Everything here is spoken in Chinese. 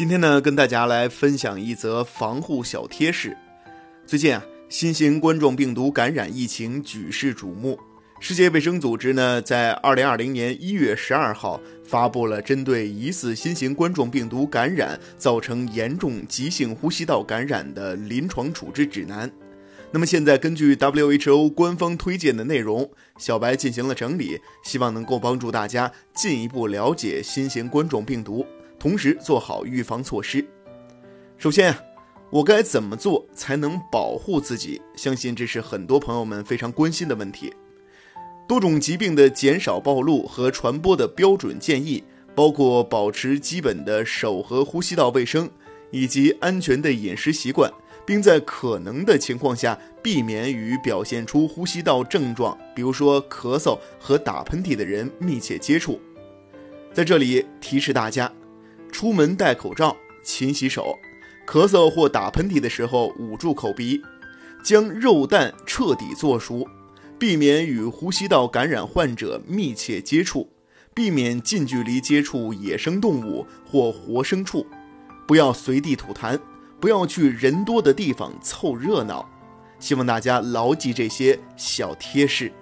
今天呢，跟大家来分享一则防护小贴士。最近啊，新型冠状病毒感染疫情举世瞩目。世界卫生组织呢，在二零二零年一月十二号发布了针对疑似新型冠状病毒感染造成严重急性呼吸道感染的临床处置指南。那么现在根据 WHO 官方推荐的内容，小白进行了整理，希望能够帮助大家进一步了解新型冠状病毒。同时做好预防措施。首先，我该怎么做才能保护自己？相信这是很多朋友们非常关心的问题。多种疾病的减少暴露和传播的标准建议，包括保持基本的手和呼吸道卫生，以及安全的饮食习惯，并在可能的情况下避免与表现出呼吸道症状，比如说咳嗽和打喷嚏的人密切接触。在这里提示大家。出门戴口罩，勤洗手，咳嗽或打喷嚏的时候捂住口鼻，将肉蛋彻底做熟，避免与呼吸道感染患者密切接触，避免近距离接触野生动物或活牲畜，不要随地吐痰，不要去人多的地方凑热闹。希望大家牢记这些小贴士。